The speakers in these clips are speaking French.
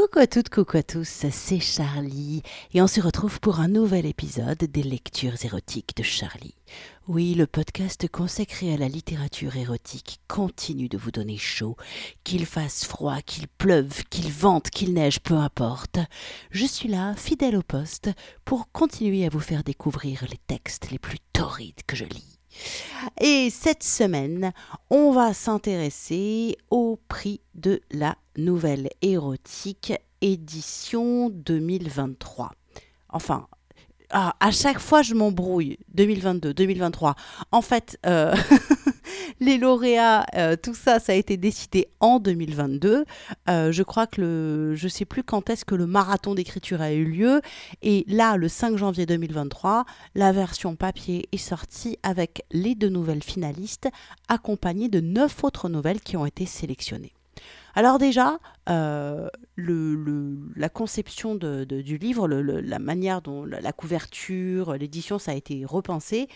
Coucou à toutes, coucou à tous, c'est Charlie et on se retrouve pour un nouvel épisode des lectures érotiques de Charlie. Oui, le podcast consacré à la littérature érotique continue de vous donner chaud, qu'il fasse froid, qu'il pleuve, qu'il vente, qu'il neige, peu importe. Je suis là, fidèle au poste, pour continuer à vous faire découvrir les textes les plus torrides que je lis. Et cette semaine, on va s'intéresser au prix de la nouvelle érotique édition 2023. Enfin, ah, à chaque fois je m'embrouille. 2022, 2023. En fait, euh, les lauréats, euh, tout ça, ça a été décidé en 2022. Euh, je crois que le, je sais plus quand est-ce que le marathon d'écriture a eu lieu. Et là, le 5 janvier 2023, la version papier est sortie avec les deux nouvelles finalistes, accompagnées de neuf autres nouvelles qui ont été sélectionnées. Alors déjà, euh, la conception du livre, la manière dont la couverture, l'édition, ça a été repensé,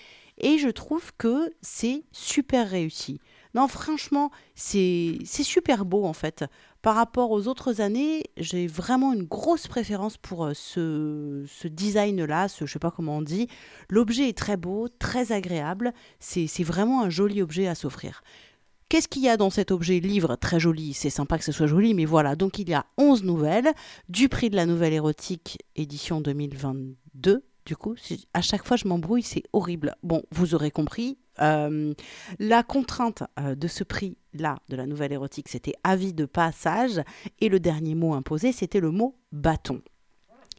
et je trouve que c'est super réussi. Non, franchement, c'est super beau en fait. Par rapport aux autres années, j'ai vraiment une grosse préférence pour euh, ce, ce design-là, ce, je sais pas comment on dit. L'objet est très beau, très agréable. C'est vraiment un joli objet à s'offrir. Qu'est-ce qu'il y a dans cet objet? Livre Très joli, c'est sympa que ce soit joli, mais voilà. Donc il y a 11 nouvelles du prix de la nouvelle érotique édition 2022. Du coup, à chaque fois je m'embrouille, c'est horrible. Bon, vous aurez compris. Euh, la contrainte euh, de ce prix-là, de la nouvelle érotique, c'était avis de passage. Et le dernier mot imposé, c'était le mot bâton.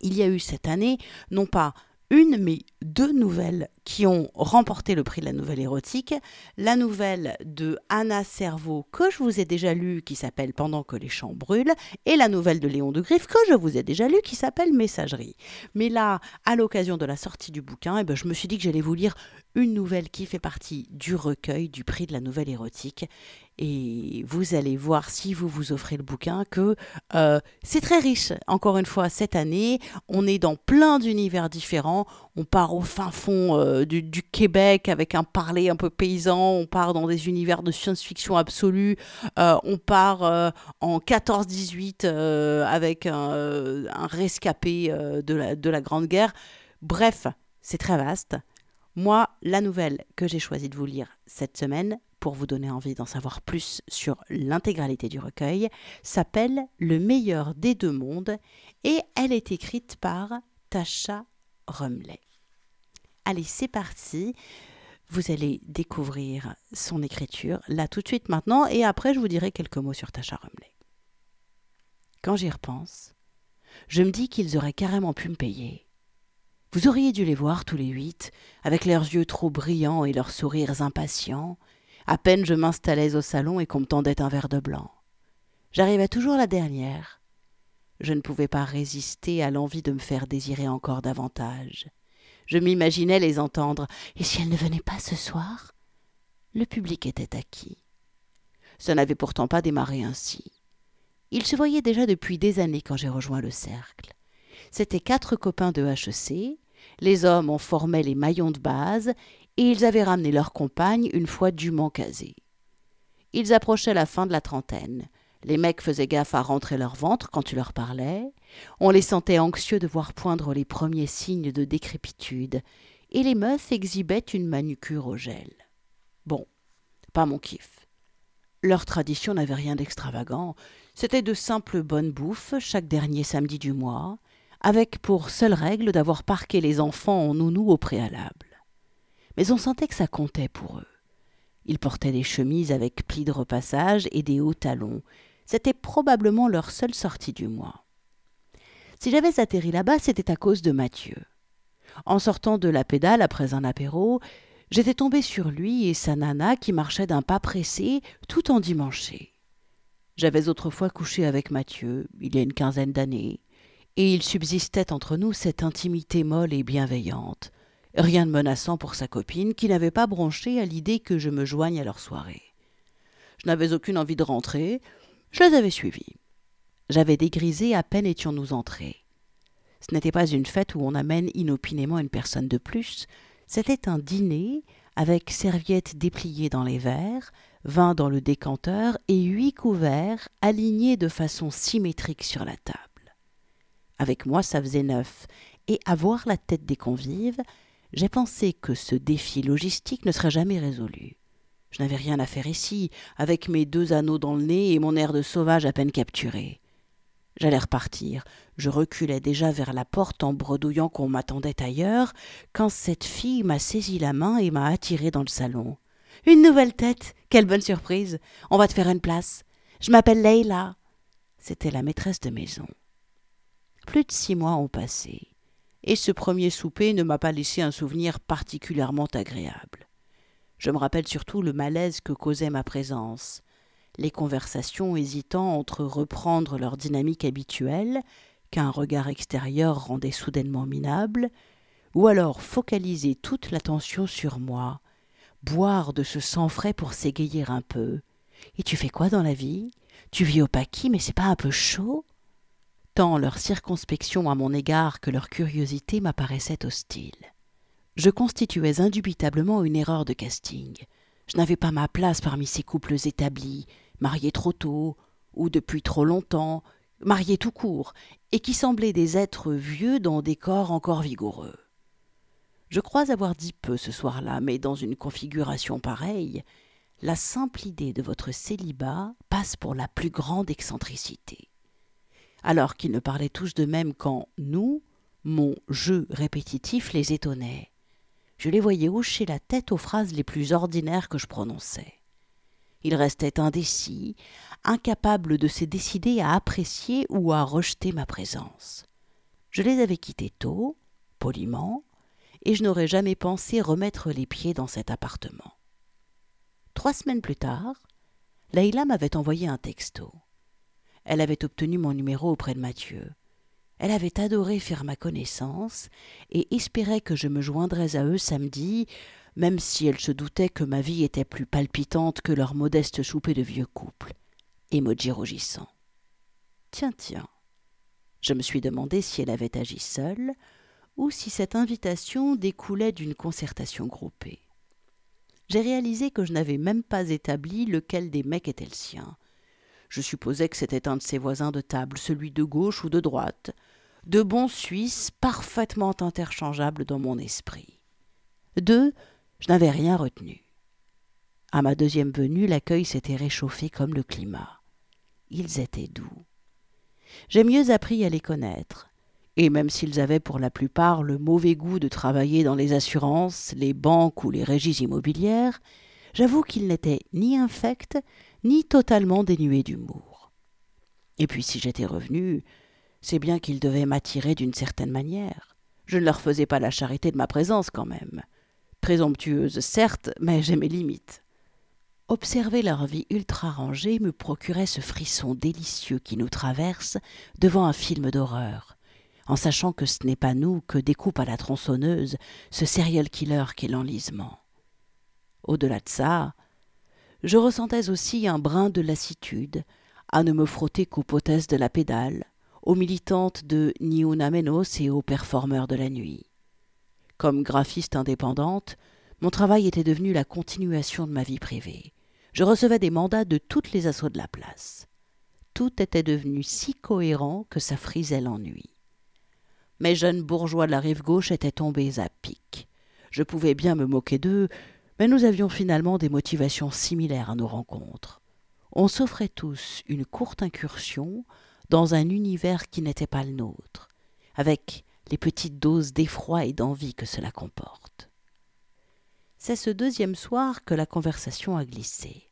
Il y a eu cette année, non pas une, mais deux nouvelles qui ont remporté le prix de la nouvelle érotique. La nouvelle de Anna Cerveau que je vous ai déjà lue qui s'appelle Pendant que les champs brûlent et la nouvelle de Léon de Griffe que je vous ai déjà lue qui s'appelle Messagerie. Mais là, à l'occasion de la sortie du bouquin, eh ben, je me suis dit que j'allais vous lire une nouvelle qui fait partie du recueil du prix de la nouvelle érotique. Et vous allez voir si vous vous offrez le bouquin que euh, c'est très riche. Encore une fois, cette année, on est dans plein d'univers différents. On part au fin fond euh, du, Québec avec un parler un peu paysan. On part dans des univers de science-fiction absolue. Euh, on part en 14-18 avec un, rescapé de la Grande Guerre. Bref, c'est très vaste. Moi, la nouvelle que j'ai choisi de vous lire cette semaine, pour vous donner envie d'en savoir plus sur l'intégralité du recueil, s'appelle Le meilleur des deux mondes et elle est écrite par Tasha Rumley. Allez, c'est parti. Vous allez découvrir son écriture là tout de suite maintenant et après je vous dirai quelques mots sur Tasha Rumley. Quand j'y repense, je me dis qu'ils auraient carrément pu me payer vous auriez dû les voir tous les huit, avec leurs yeux trop brillants et leurs sourires impatients. À peine je m'installais au salon et qu'on me tendait un verre de blanc. J'arrivais toujours la dernière. Je ne pouvais pas résister à l'envie de me faire désirer encore davantage. Je m'imaginais les entendre. Et si elles ne venaient pas ce soir? Le public était acquis. Ça n'avait pourtant pas démarré ainsi. Il se voyait déjà depuis des années quand j'ai rejoint le cercle. C'étaient quatre copains de HEC, les hommes en formaient les maillons de base, et ils avaient ramené leurs compagnes une fois dûment casées. Ils approchaient la fin de la trentaine. Les mecs faisaient gaffe à rentrer leur ventre quand tu leur parlais. On les sentait anxieux de voir poindre les premiers signes de décrépitude. Et les meufs exhibaient une manucure au gel. Bon, pas mon kiff. Leur tradition n'avait rien d'extravagant. C'était de simples bonnes bouffes chaque dernier samedi du mois, avec pour seule règle d'avoir parqué les enfants en nounou au préalable. Mais on sentait que ça comptait pour eux. Ils portaient des chemises avec plis de repassage et des hauts talons. C'était probablement leur seule sortie du mois. Si j'avais atterri là-bas, c'était à cause de Mathieu. En sortant de la pédale après un apéro, j'étais tombé sur lui et sa nana qui marchaient d'un pas pressé, tout endimanché. J'avais autrefois couché avec Mathieu, il y a une quinzaine d'années et il subsistait entre nous cette intimité molle et bienveillante, rien de menaçant pour sa copine qui n'avait pas bronché à l'idée que je me joigne à leur soirée. Je n'avais aucune envie de rentrer, je les avais suivis. J'avais dégrisé à peine étions-nous entrés. Ce n'était pas une fête où on amène inopinément une personne de plus, c'était un dîner avec serviettes dépliées dans les verres, vin dans le décanteur et huit couverts alignés de façon symétrique sur la table. Avec moi, ça faisait neuf. Et à voir la tête des convives, j'ai pensé que ce défi logistique ne serait jamais résolu. Je n'avais rien à faire ici, avec mes deux anneaux dans le nez et mon air de sauvage à peine capturé. J'allais repartir. Je reculais déjà vers la porte en bredouillant qu'on m'attendait ailleurs, quand cette fille m'a saisi la main et m'a attiré dans le salon. Une nouvelle tête. Quelle bonne surprise. On va te faire une place. Je m'appelle Leila. C'était la maîtresse de maison. Plus de six mois ont passé, et ce premier souper ne m'a pas laissé un souvenir particulièrement agréable. Je me rappelle surtout le malaise que causait ma présence, les conversations hésitant entre reprendre leur dynamique habituelle, qu'un regard extérieur rendait soudainement minable, ou alors focaliser toute l'attention sur moi, boire de ce sang frais pour s'égayer un peu. Et tu fais quoi dans la vie? Tu vis au paquis, mais c'est pas un peu chaud? Tant leur circonspection à mon égard que leur curiosité m'apparaissait hostile. Je constituais indubitablement une erreur de casting. Je n'avais pas ma place parmi ces couples établis, mariés trop tôt, ou depuis trop longtemps, mariés tout court, et qui semblaient des êtres vieux dans des corps encore vigoureux. Je crois avoir dit peu ce soir-là, mais dans une configuration pareille, la simple idée de votre célibat passe pour la plus grande excentricité. Alors qu'ils ne parlaient tous de même quand nous, mon jeu répétitif les étonnait. Je les voyais hocher la tête aux phrases les plus ordinaires que je prononçais. Ils restaient indécis, incapables de se décider à apprécier ou à rejeter ma présence. Je les avais quittés tôt, poliment, et je n'aurais jamais pensé remettre les pieds dans cet appartement. Trois semaines plus tard, Leïla m'avait envoyé un texto. Elle avait obtenu mon numéro auprès de Mathieu. Elle avait adoré faire ma connaissance et espérait que je me joindrais à eux samedi, même si elle se doutait que ma vie était plus palpitante que leur modeste souper de vieux couple. Emoji rougissant. Tiens, tiens. Je me suis demandé si elle avait agi seule ou si cette invitation découlait d'une concertation groupée. J'ai réalisé que je n'avais même pas établi lequel des mecs était le sien. Je supposais que c'était un de ses voisins de table, celui de gauche ou de droite, de bons Suisses parfaitement interchangeables dans mon esprit. D'eux, je n'avais rien retenu. À ma deuxième venue, l'accueil s'était réchauffé comme le climat. Ils étaient doux. J'ai mieux appris à les connaître, et même s'ils avaient pour la plupart le mauvais goût de travailler dans les assurances, les banques ou les régies immobilières, j'avoue qu'ils n'étaient ni infects, ni totalement dénués d'humour. Et puis si j'étais revenu, c'est bien qu'ils devaient m'attirer d'une certaine manière. Je ne leur faisais pas la charité de ma présence quand même. Présomptueuse, certes, mais j'ai mes limites. Observer leur vie ultra rangée me procurait ce frisson délicieux qui nous traverse devant un film d'horreur, en sachant que ce n'est pas nous que découpe à la tronçonneuse ce serial killer qu'est l'enlisement. Au-delà de ça, je ressentais aussi un brin de lassitude à ne me frotter qu'aux potesses de la pédale, aux militantes de Niuna Menos et aux performeurs de la nuit. Comme graphiste indépendante, mon travail était devenu la continuation de ma vie privée. Je recevais des mandats de toutes les assauts de la place. Tout était devenu si cohérent que ça frisait l'ennui. Mes jeunes bourgeois de la rive gauche étaient tombés à pic. Je pouvais bien me moquer d'eux, mais nous avions finalement des motivations similaires à nos rencontres. On s'offrait tous une courte incursion dans un univers qui n'était pas le nôtre, avec les petites doses d'effroi et d'envie que cela comporte. C'est ce deuxième soir que la conversation a glissé.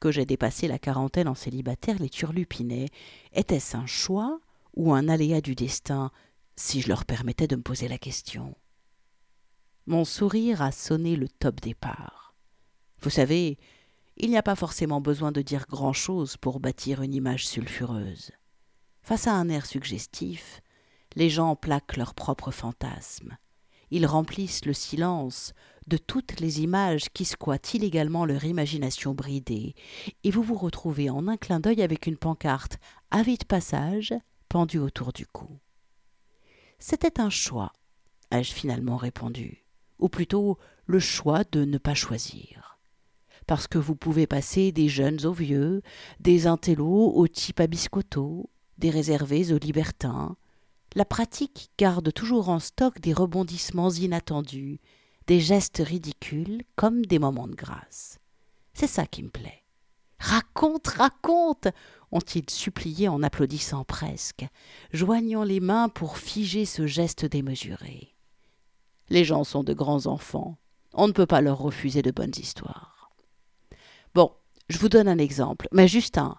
Que j'ai dépassé la quarantaine en célibataire les turlupinait. Était-ce un choix ou un aléa du destin si je leur permettais de me poser la question? Mon sourire a sonné le top départ. Vous savez, il n'y a pas forcément besoin de dire grand-chose pour bâtir une image sulfureuse. Face à un air suggestif, les gens plaquent leurs propres fantasmes. Ils remplissent le silence de toutes les images qui squattent illégalement leur imagination bridée, et vous vous retrouvez en un clin d'œil avec une pancarte Avis de passage pendue autour du cou. C'était un choix, ai-je finalement répondu, ou plutôt le choix de ne pas choisir. Parce que vous pouvez passer des jeunes aux vieux, des intellos aux types à biscotto, des réservés aux libertins, la pratique garde toujours en stock des rebondissements inattendus, des gestes ridicules comme des moments de grâce. C'est ça qui me plaît. Raconte, raconte ont-ils supplié en applaudissant presque, joignant les mains pour figer ce geste démesuré. Les gens sont de grands enfants. On ne peut pas leur refuser de bonnes histoires. Bon, je vous donne un exemple, mais juste un.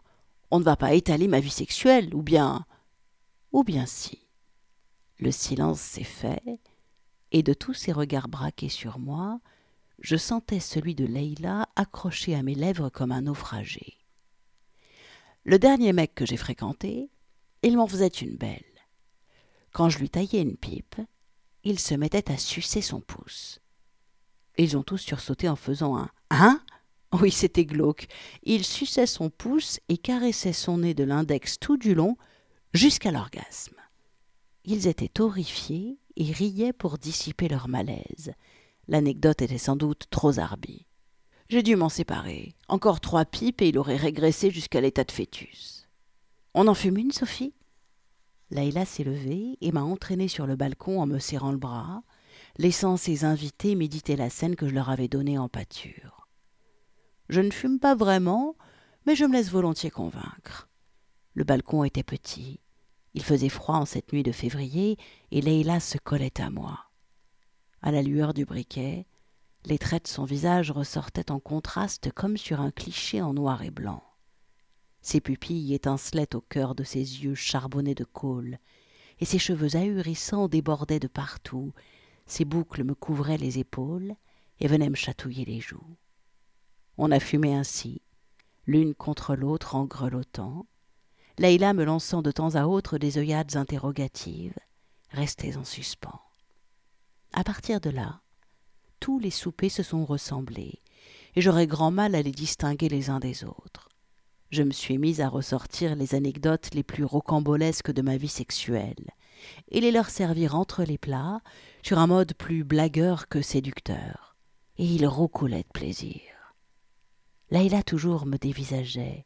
On ne va pas étaler ma vie sexuelle, ou bien. Ou bien si. Le silence s'est fait, et de tous ces regards braqués sur moi, je sentais celui de Leila accroché à mes lèvres comme un naufragé. Le dernier mec que j'ai fréquenté, il m'en faisait une belle. Quand je lui taillais une pipe, il se mettait à sucer son pouce. Ils ont tous sursauté en faisant un Hein? Oui, c'était glauque. Il suçait son pouce et caressait son nez de l'index tout du long jusqu'à l'orgasme. Ils étaient horrifiés et riaient pour dissiper leur malaise. L'anecdote était sans doute trop zarbie. J'ai dû m'en séparer. Encore trois pipes et il aurait régressé jusqu'à l'état de fœtus. On en fume une, Sophie? Laïla s'est levée et m'a entraînée sur le balcon en me serrant le bras, laissant ses invités méditer la scène que je leur avais donnée en pâture. Je ne fume pas vraiment, mais je me laisse volontiers convaincre. Le balcon était petit, il faisait froid en cette nuit de février, et Leïla se collait à moi. À la lueur du briquet, les traits de son visage ressortaient en contraste comme sur un cliché en noir et blanc. Ses pupilles étincelaient au cœur de ses yeux charbonnés de colle, et ses cheveux ahurissants débordaient de partout, ses boucles me couvraient les épaules et venaient me chatouiller les joues. On a fumé ainsi, l'une contre l'autre en grelottant, Leïla me lançant de temps à autre des œillades interrogatives, restées en suspens. À partir de là, tous les soupers se sont ressemblés, et j'aurais grand mal à les distinguer les uns des autres. Je me suis mise à ressortir les anecdotes les plus rocambolesques de ma vie sexuelle, et les leur servir entre les plats, sur un mode plus blagueur que séducteur. Et ils roucoulaient de plaisir. Laïla toujours me dévisageait,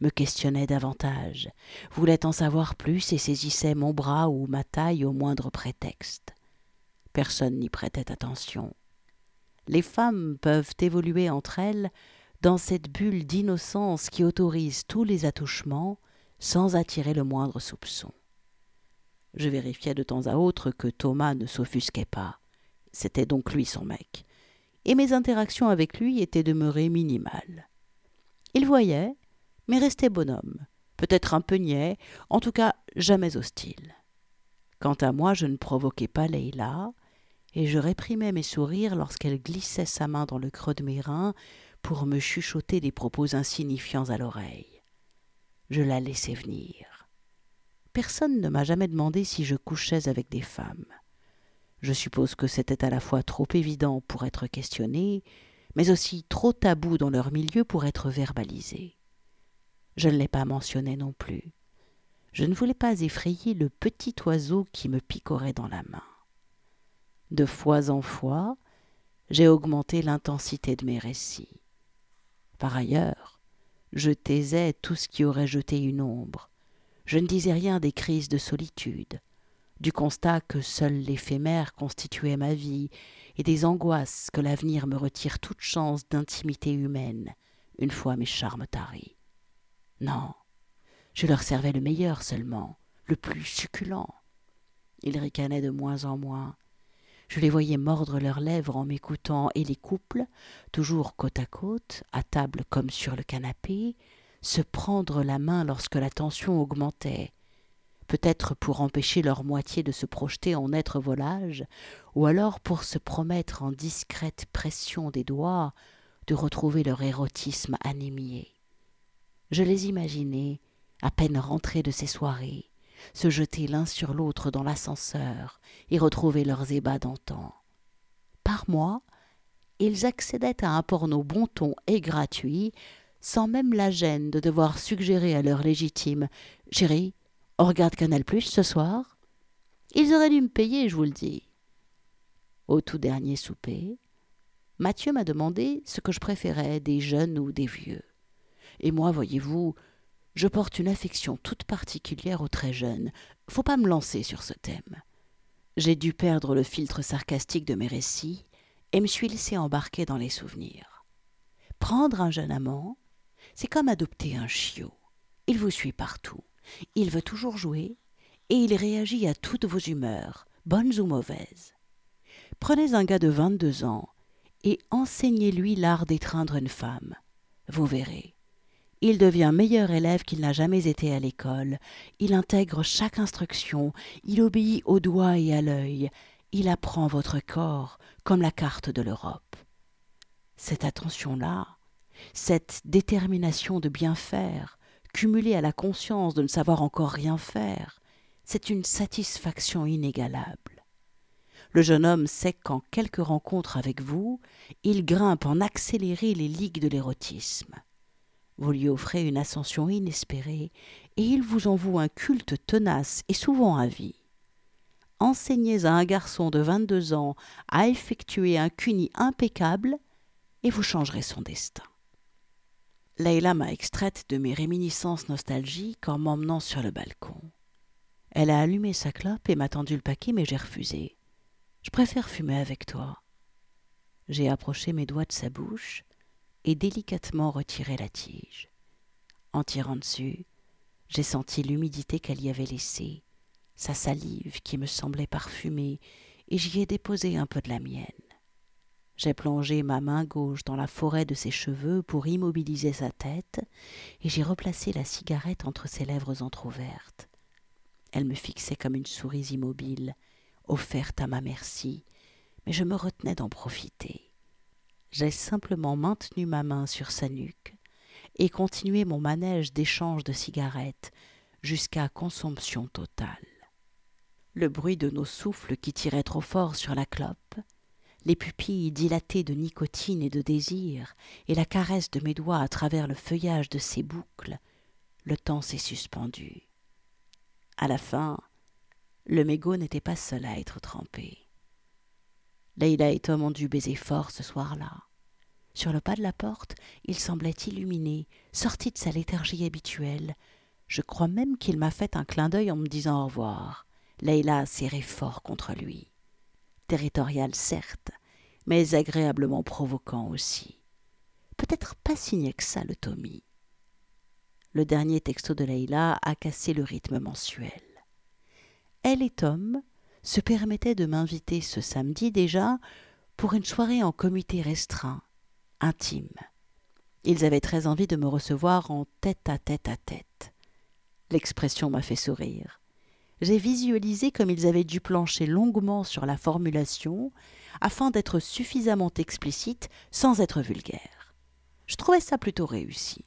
me questionnait davantage, voulait en savoir plus et saisissait mon bras ou ma taille au moindre prétexte. Personne n'y prêtait attention. Les femmes peuvent évoluer entre elles dans cette bulle d'innocence qui autorise tous les attouchements sans attirer le moindre soupçon. Je vérifiais de temps à autre que Thomas ne s'offusquait pas. C'était donc lui son mec. Et mes interactions avec lui étaient demeurées minimales. Il voyait, mais restait bonhomme, peut-être un peu niais, en tout cas jamais hostile. Quant à moi, je ne provoquais pas Leïla, et je réprimais mes sourires lorsqu'elle glissait sa main dans le creux de mes reins pour me chuchoter des propos insignifiants à l'oreille. Je la laissais venir. Personne ne m'a jamais demandé si je couchais avec des femmes. Je suppose que c'était à la fois trop évident pour être questionné, mais aussi trop tabou dans leur milieu pour être verbalisé. Je ne l'ai pas mentionné non plus. Je ne voulais pas effrayer le petit oiseau qui me picorait dans la main. De fois en fois, j'ai augmenté l'intensité de mes récits. Par ailleurs, je taisais tout ce qui aurait jeté une ombre. Je ne disais rien des crises de solitude, du constat que seul l'éphémère constituait ma vie, et des angoisses que l'avenir me retire toute chance d'intimité humaine, une fois mes charmes taris. Non, je leur servais le meilleur seulement, le plus succulent. Ils ricanaient de moins en moins. Je les voyais mordre leurs lèvres en m'écoutant, et les couples, toujours côte à côte, à table comme sur le canapé, se prendre la main lorsque la tension augmentait, peut-être pour empêcher leur moitié de se projeter en être volage, ou alors pour se promettre en discrète pression des doigts de retrouver leur érotisme anémié. Je les imaginais, à peine rentrés de ces soirées, se jeter l'un sur l'autre dans l'ascenseur et retrouver leurs ébats d'antan. Par mois, ils accédaient à un porno bon ton et gratuit, sans même la gêne de devoir suggérer à leur légitime Chérie, on regarde Canal Plus ce soir? Ils auraient dû me payer, je vous le dis. Au tout dernier souper, Mathieu m'a demandé ce que je préférais, des jeunes ou des vieux. Et moi, voyez-vous, je porte une affection toute particulière aux très jeunes. faut pas me lancer sur ce thème. J'ai dû perdre le filtre sarcastique de mes récits et me suis laissé embarquer dans les souvenirs. Prendre un jeune amant, c'est comme adopter un chiot. Il vous suit partout, il veut toujours jouer, et il réagit à toutes vos humeurs, bonnes ou mauvaises. Prenez un gars de vingt-deux ans et enseignez-lui l'art d'étreindre une femme. Vous verrez. Il devient meilleur élève qu'il n'a jamais été à l'école, il intègre chaque instruction, il obéit au doigt et à l'œil, il apprend votre corps comme la carte de l'Europe. Cette attention-là, cette détermination de bien faire, cumulée à la conscience de ne savoir encore rien faire, c'est une satisfaction inégalable. Le jeune homme sait qu'en quelques rencontres avec vous, il grimpe en accéléré les ligues de l'érotisme. Vous lui offrez une ascension inespérée, et il vous en voue un culte tenace et souvent à vie. Enseignez à un garçon de vingt-deux ans à effectuer un cuni impeccable, et vous changerez son destin. Leïla m'a extraite de mes réminiscences nostalgiques en m'emmenant sur le balcon. Elle a allumé sa clope et m'a tendu le paquet, mais j'ai refusé. Je préfère fumer avec toi. J'ai approché mes doigts de sa bouche et délicatement retiré la tige. En tirant dessus, j'ai senti l'humidité qu'elle y avait laissée, sa salive qui me semblait parfumée, et j'y ai déposé un peu de la mienne. J'ai plongé ma main gauche dans la forêt de ses cheveux pour immobiliser sa tête, et j'ai replacé la cigarette entre ses lèvres entr'ouvertes. Elle me fixait comme une souris immobile, offerte à ma merci, mais je me retenais d'en profiter. J'ai simplement maintenu ma main sur sa nuque et continué mon manège d'échange de cigarettes jusqu'à consomption totale. Le bruit de nos souffles qui tiraient trop fort sur la clope, les pupilles dilatées de nicotine et de désir, et la caresse de mes doigts à travers le feuillage de ses boucles, le temps s'est suspendu. À la fin, le mégot n'était pas seul à être trempé. Leïla et Tom ont dû baiser fort ce soir-là. Sur le pas de la porte, il semblait illuminé, sorti de sa léthargie habituelle. Je crois même qu'il m'a fait un clin d'œil en me disant au revoir. Leïla serré fort contre lui territorial certes, mais agréablement provoquant aussi. Peut-être pas signé que ça le Tommy. Le dernier texto de Leïla a cassé le rythme mensuel. Elle et Tom se permettaient de m'inviter ce samedi déjà pour une soirée en comité restreint, intime. Ils avaient très envie de me recevoir en tête à tête à tête. L'expression m'a fait sourire j'ai visualisé comme ils avaient dû plancher longuement sur la formulation afin d'être suffisamment explicite sans être vulgaire. Je trouvais ça plutôt réussi.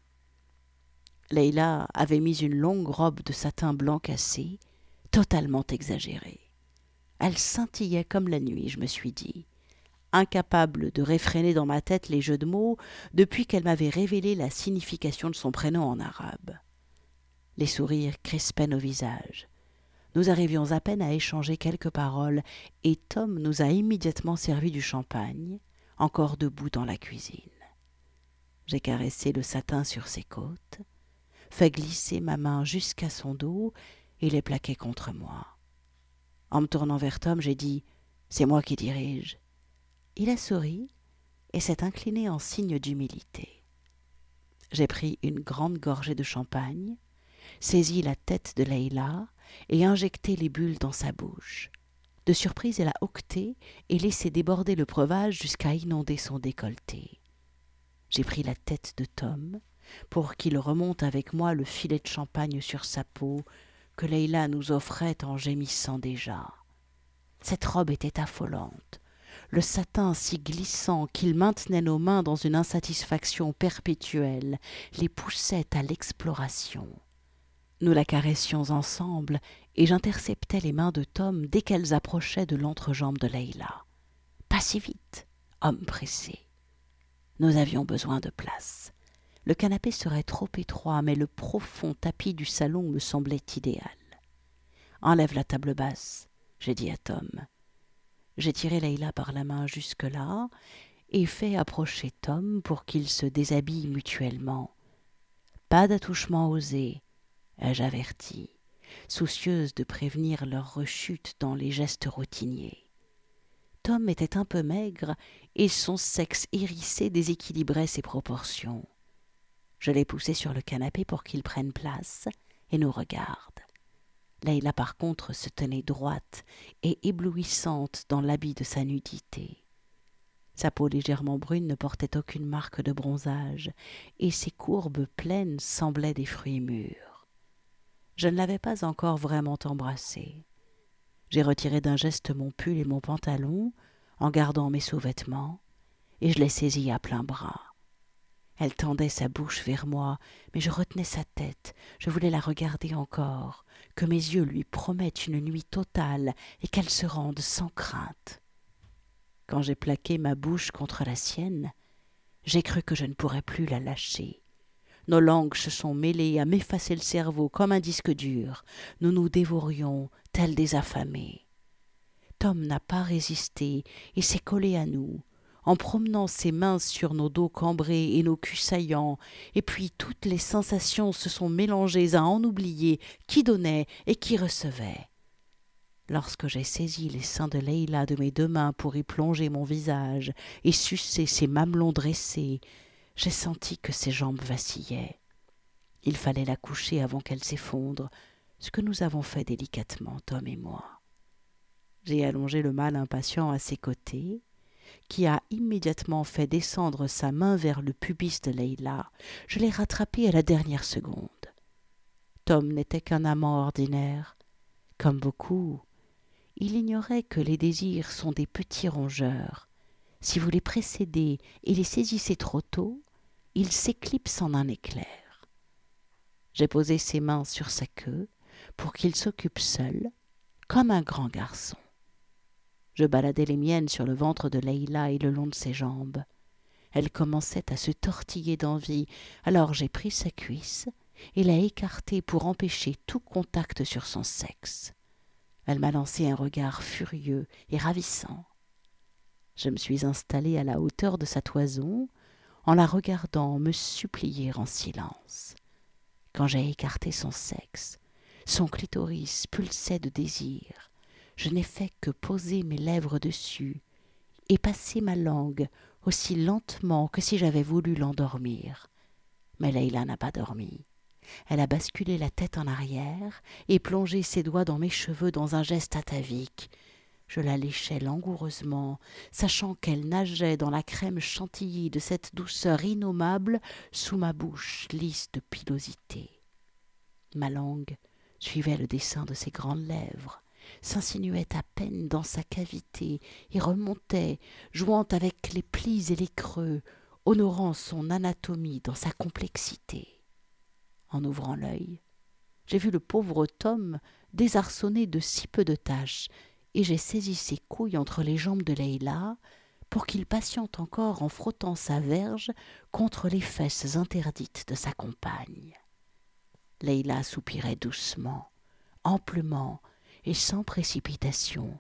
Leïla avait mis une longue robe de satin blanc cassé, totalement exagérée. Elle scintillait comme la nuit, je me suis dit, incapable de réfréner dans ma tête les jeux de mots depuis qu'elle m'avait révélé la signification de son prénom en arabe. Les sourires crispaient nos visages. Nous arrivions à peine à échanger quelques paroles, et Tom nous a immédiatement servi du champagne, encore debout dans la cuisine. J'ai caressé le satin sur ses côtes, fait glisser ma main jusqu'à son dos et les plaqué contre moi. En me tournant vers Tom, j'ai dit C'est moi qui dirige. Il a souri et s'est incliné en signe d'humilité. J'ai pris une grande gorgée de champagne, saisi la tête de Leïla et injecté les bulles dans sa bouche. De surprise, elle a octé et laissé déborder le breuvage jusqu'à inonder son décolleté. J'ai pris la tête de Tom pour qu'il remonte avec moi le filet de champagne sur sa peau que Leïla nous offrait en gémissant déjà. Cette robe était affolante, le satin si glissant qu'il maintenait nos mains dans une insatisfaction perpétuelle, les poussait à l'exploration. Nous la caressions ensemble, et j'interceptais les mains de Tom dès qu'elles approchaient de l'entrejambe de Leïla. Pas si vite, homme pressé. Nous avions besoin de place. Le canapé serait trop étroit, mais le profond tapis du salon me semblait idéal. Enlève la table basse, j'ai dit à Tom. J'ai tiré Leïla par la main jusque-là et fait approcher Tom pour qu'ils se déshabillent mutuellement. Pas d'attouchement osé, ai-je averti. soucieuse de prévenir leur rechute dans les gestes routiniers. Tom était un peu maigre et son sexe hérissé déséquilibrait ses proportions. Je l'ai poussé sur le canapé pour qu'il prenne place et nous regarde. Leïla, par contre, se tenait droite et éblouissante dans l'habit de sa nudité. Sa peau légèrement brune ne portait aucune marque de bronzage, et ses courbes pleines semblaient des fruits mûrs. Je ne l'avais pas encore vraiment embrassée. J'ai retiré d'un geste mon pull et mon pantalon, en gardant mes sous-vêtements, et je l'ai saisie à plein bras. Elle tendait sa bouche vers moi, mais je retenais sa tête, je voulais la regarder encore, que mes yeux lui promettent une nuit totale et qu'elle se rende sans crainte. Quand j'ai plaqué ma bouche contre la sienne, j'ai cru que je ne pourrais plus la lâcher. Nos langues se sont mêlées à m'effacer le cerveau comme un disque dur. Nous nous dévorions, tels des affamés. Tom n'a pas résisté et s'est collé à nous, en promenant ses mains sur nos dos cambrés et nos culs saillants, et puis toutes les sensations se sont mélangées à en oublier qui donnait et qui recevait. Lorsque j'ai saisi les seins de Leila de mes deux mains pour y plonger mon visage et sucer ses mamelons dressés, j'ai senti que ses jambes vacillaient. Il fallait la coucher avant qu'elle s'effondre, ce que nous avons fait délicatement, Tom et moi. J'ai allongé le mâle impatient à ses côtés, qui a immédiatement fait descendre sa main vers le pubis de Leila. Je l'ai rattrapé à la dernière seconde. Tom n'était qu'un amant ordinaire. Comme beaucoup, il ignorait que les désirs sont des petits rongeurs. Si vous les précédez et les saisissez trop tôt, ils s'éclipsent en un éclair. J'ai posé ses mains sur sa queue pour qu'il s'occupe seul, comme un grand garçon. Je baladai les miennes sur le ventre de Leïla et le long de ses jambes. Elle commençait à se tortiller d'envie, alors j'ai pris sa cuisse et l'ai écartée pour empêcher tout contact sur son sexe. Elle m'a lancé un regard furieux et ravissant. Je me suis installé à la hauteur de sa toison, en la regardant me supplier en silence. Quand j'ai écarté son sexe, son clitoris pulsait de désir. Je n'ai fait que poser mes lèvres dessus et passer ma langue aussi lentement que si j'avais voulu l'endormir. Mais Leïla n'a pas dormi. Elle a basculé la tête en arrière et plongé ses doigts dans mes cheveux dans un geste atavique. Je la léchais langoureusement, sachant qu'elle nageait dans la crème chantilly de cette douceur innommable sous ma bouche lisse de pilosité. Ma langue suivait le dessin de ses grandes lèvres, s'insinuait à peine dans sa cavité et remontait, jouant avec les plis et les creux, honorant son anatomie dans sa complexité en ouvrant l'œil. J'ai vu le pauvre Tom désarçonné de si peu de tâches, et j'ai saisi ses couilles entre les jambes de Leïla pour qu'il patiente encore en frottant sa verge contre les fesses interdites de sa compagne. Leïla soupirait doucement, amplement et sans précipitation.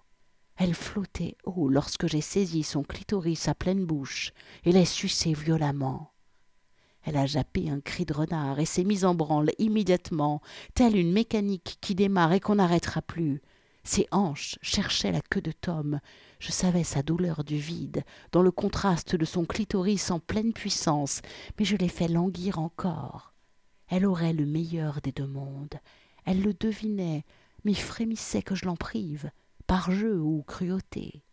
Elle flottait haut lorsque j'ai saisi son clitoris à pleine bouche et l'ai sucé violemment. Elle a jappé un cri de renard et s'est mise en branle immédiatement, telle une mécanique qui démarre et qu'on n'arrêtera plus. Ses hanches cherchaient la queue de Tom. Je savais sa douleur du vide, dans le contraste de son clitoris en pleine puissance, mais je l'ai fait languir encore. Elle aurait le meilleur des deux mondes. Elle le devinait, mais frémissait que je l'en prive, par jeu ou cruauté.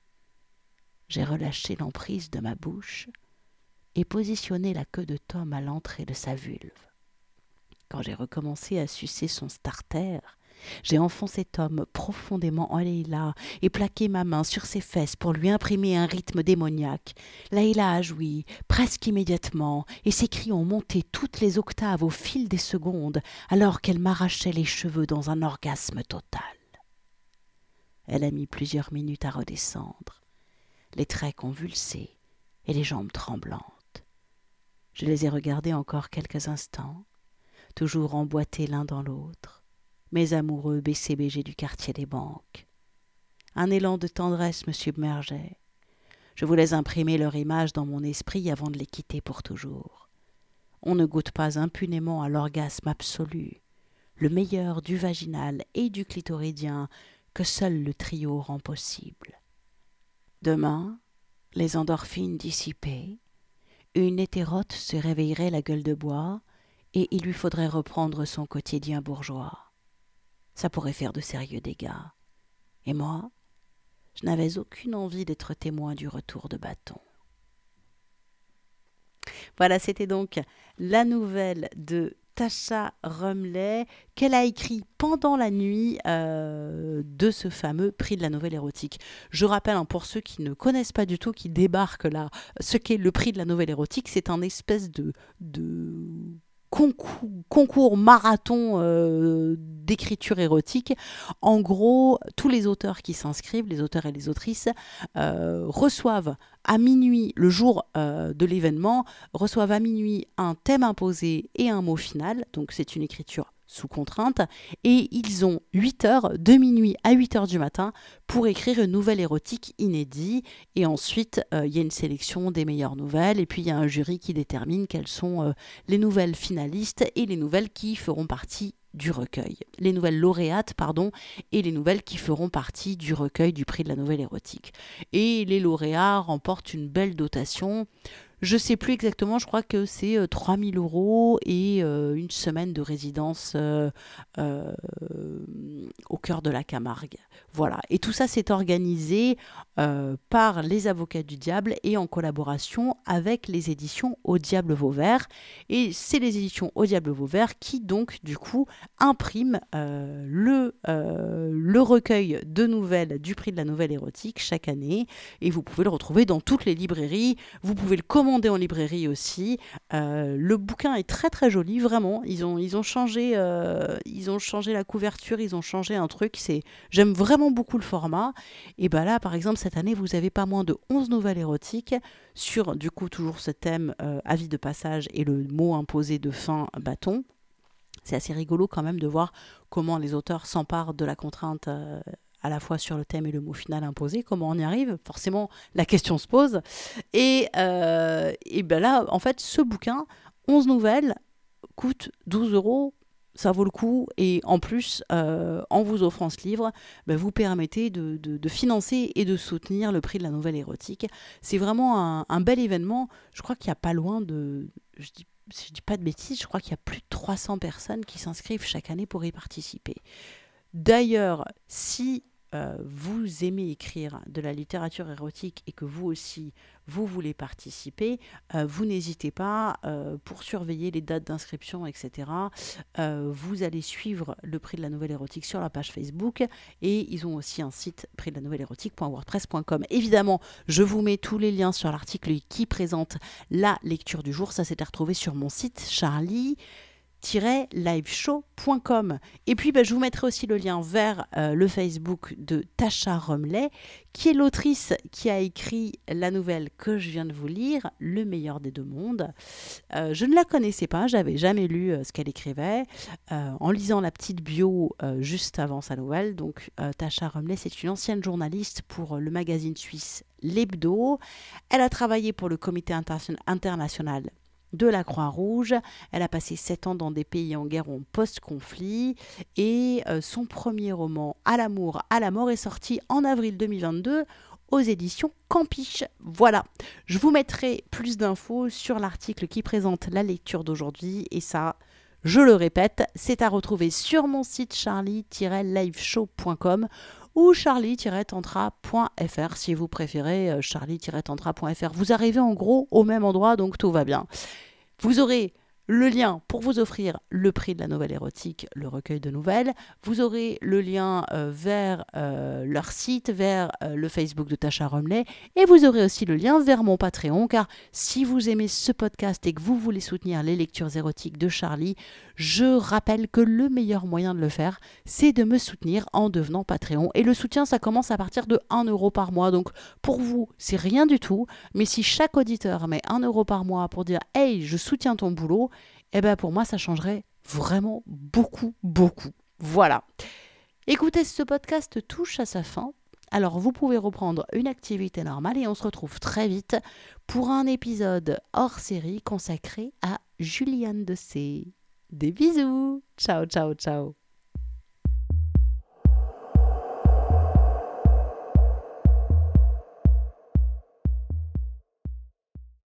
J'ai relâché l'emprise de ma bouche, et positionné la queue de Tom à l'entrée de sa vulve. Quand j'ai recommencé à sucer son starter, j'ai enfoncé Tom profondément en Leïla et plaqué ma main sur ses fesses pour lui imprimer un rythme démoniaque. Leïla a joui presque immédiatement et ses cris ont monté toutes les octaves au fil des secondes alors qu'elle m'arrachait les cheveux dans un orgasme total. Elle a mis plusieurs minutes à redescendre, les traits convulsés et les jambes tremblantes. Je les ai regardés encore quelques instants, toujours emboîtés l'un dans l'autre, mes amoureux BCBG du quartier des banques. Un élan de tendresse me submergeait. Je voulais imprimer leur image dans mon esprit avant de les quitter pour toujours. On ne goûte pas impunément à l'orgasme absolu, le meilleur du vaginal et du clitoridien que seul le trio rend possible. Demain, les endorphines dissipées, une hétérote se réveillerait la gueule de bois et il lui faudrait reprendre son quotidien bourgeois. Ça pourrait faire de sérieux dégâts. Et moi, je n'avais aucune envie d'être témoin du retour de bâton. Voilà, c'était donc la nouvelle de Tasha Rumley qu'elle a écrit pendant la nuit euh, de ce fameux prix de la nouvelle érotique. Je rappelle, hein, pour ceux qui ne connaissent pas du tout, qui débarquent là, ce qu'est le prix de la nouvelle érotique, c'est un espèce de, de concours, marathon euh, d'écriture érotique. En gros, tous les auteurs qui s'inscrivent, les auteurs et les autrices, euh, reçoivent à minuit, le jour euh, de l'événement, reçoivent à minuit un thème imposé et un mot final. Donc c'est une écriture sous contrainte, et ils ont 8 heures, de minuit à 8 heures du matin, pour écrire une nouvelle érotique inédite, et ensuite euh, il y a une sélection des meilleures nouvelles, et puis il y a un jury qui détermine quelles sont euh, les nouvelles finalistes et les nouvelles qui feront partie du recueil. Les nouvelles lauréates, pardon, et les nouvelles qui feront partie du recueil du prix de la nouvelle érotique. Et les lauréats remportent une belle dotation. Je sais plus exactement, je crois que c'est 3000 euh, euros et euh, une semaine de résidence euh, au cœur de la Camargue. Voilà. Et tout ça s'est organisé par les avocats du diable et en collaboration avec les éditions Au Diable Vauvert. Et c'est les éditions Au Diable Vauvert qui donc du coup impriment le, le recueil de nouvelles du prix de la nouvelle érotique chaque année. Et vous pouvez le retrouver dans toutes les librairies. Vous pouvez le commander en librairie aussi. Euh, le bouquin est très très joli, vraiment. Ils ont, ils ont, changé, euh, ils ont changé la couverture, ils ont changé un truc. C'est, J'aime vraiment beaucoup le format. Et bien là, par exemple, cette année, vous avez pas moins de 11 nouvelles érotiques sur, du coup, toujours ce thème euh, avis de passage et le mot imposé de fin bâton. C'est assez rigolo quand même de voir comment les auteurs s'emparent de la contrainte à la fois sur le thème et le mot final imposé. Comment on y arrive Forcément, la question se pose. Et, euh, et ben là, en fait, ce bouquin, 11 nouvelles, coûte 12 euros. Ça vaut le coup et en plus, euh, en vous offrant ce livre, ben vous permettez de, de, financer et de soutenir le prix de la nouvelle érotique. C'est vraiment un, bel événement. Je crois qu'il n'y a pas loin de, je dis, si je dis pas de bêtises, je crois qu'il y a plus de 300 personnes qui s'inscrivent chaque année pour y participer. D'ailleurs, si euh, vous aimez écrire de la littérature érotique et que vous aussi, vous voulez participer, euh, vous n'hésitez pas euh, pour surveiller les dates d'inscription, etc. vous allez suivre le prix de la nouvelle érotique sur la page Facebook et ils ont aussi un site prix de la nouvelle érotique.wordpress.com. Évidemment, je vous mets tous les liens sur l'article qui présente la lecture du jour. Ça s'est retrouvé sur mon site Charlie liveshow.com. Et puis, je vous mettrai aussi le lien vers le Facebook de Tasha Rumley, qui est l'autrice qui a écrit la nouvelle que je viens de vous lire, Le meilleur des deux mondes. Je ne la connaissais pas, j'avais jamais lu ce qu'elle écrivait. en lisant la petite bio juste avant sa nouvelle, donc Tasha Rumley, c'est une ancienne journaliste pour le magazine suisse L'Hebdo. Elle a travaillé pour le comité international de la Croix-Rouge. Elle a passé sept ans dans des pays en guerre ou post-conflit. Et euh, son premier roman, À l'amour, à la mort, est sorti en avril 2022 aux éditions Campiche. Voilà, je vous mettrai plus d'infos sur l'article qui présente la lecture d'aujourd'hui. Et ça, je le répète, c'est à retrouver sur mon site charlie-liveshow.com ou charlie-tantra.fr si vous préférez euh, charlie-tantra.fr. Vous arrivez en gros au même endroit, donc tout va bien. Vous aurez le lien pour vous offrir le prix de la nouvelle érotique, le recueil de nouvelles. Vous aurez le lien euh, vers euh, leur site, vers euh, le Facebook de Tasha Rumley. Et vous aurez aussi le lien vers mon Patreon, car si vous aimez ce podcast et que vous voulez soutenir les lectures érotiques de Charlie, je rappelle que le meilleur moyen de le faire, c'est de me soutenir en devenant Patreon. Et le soutien, ça commence à partir de 1 euro par mois. Donc pour vous, c'est rien du tout. Mais si chaque auditeur met 1 euro par mois pour dire Hey, je soutiens ton boulot, eh bien pour moi, ça changerait vraiment beaucoup, beaucoup. Voilà. Écoutez, ce podcast touche à sa fin. Alors vous pouvez reprendre une activité normale et on se retrouve très vite pour un épisode hors série consacré à Juliane de C. Des bisous. Ciao, ciao, ciao.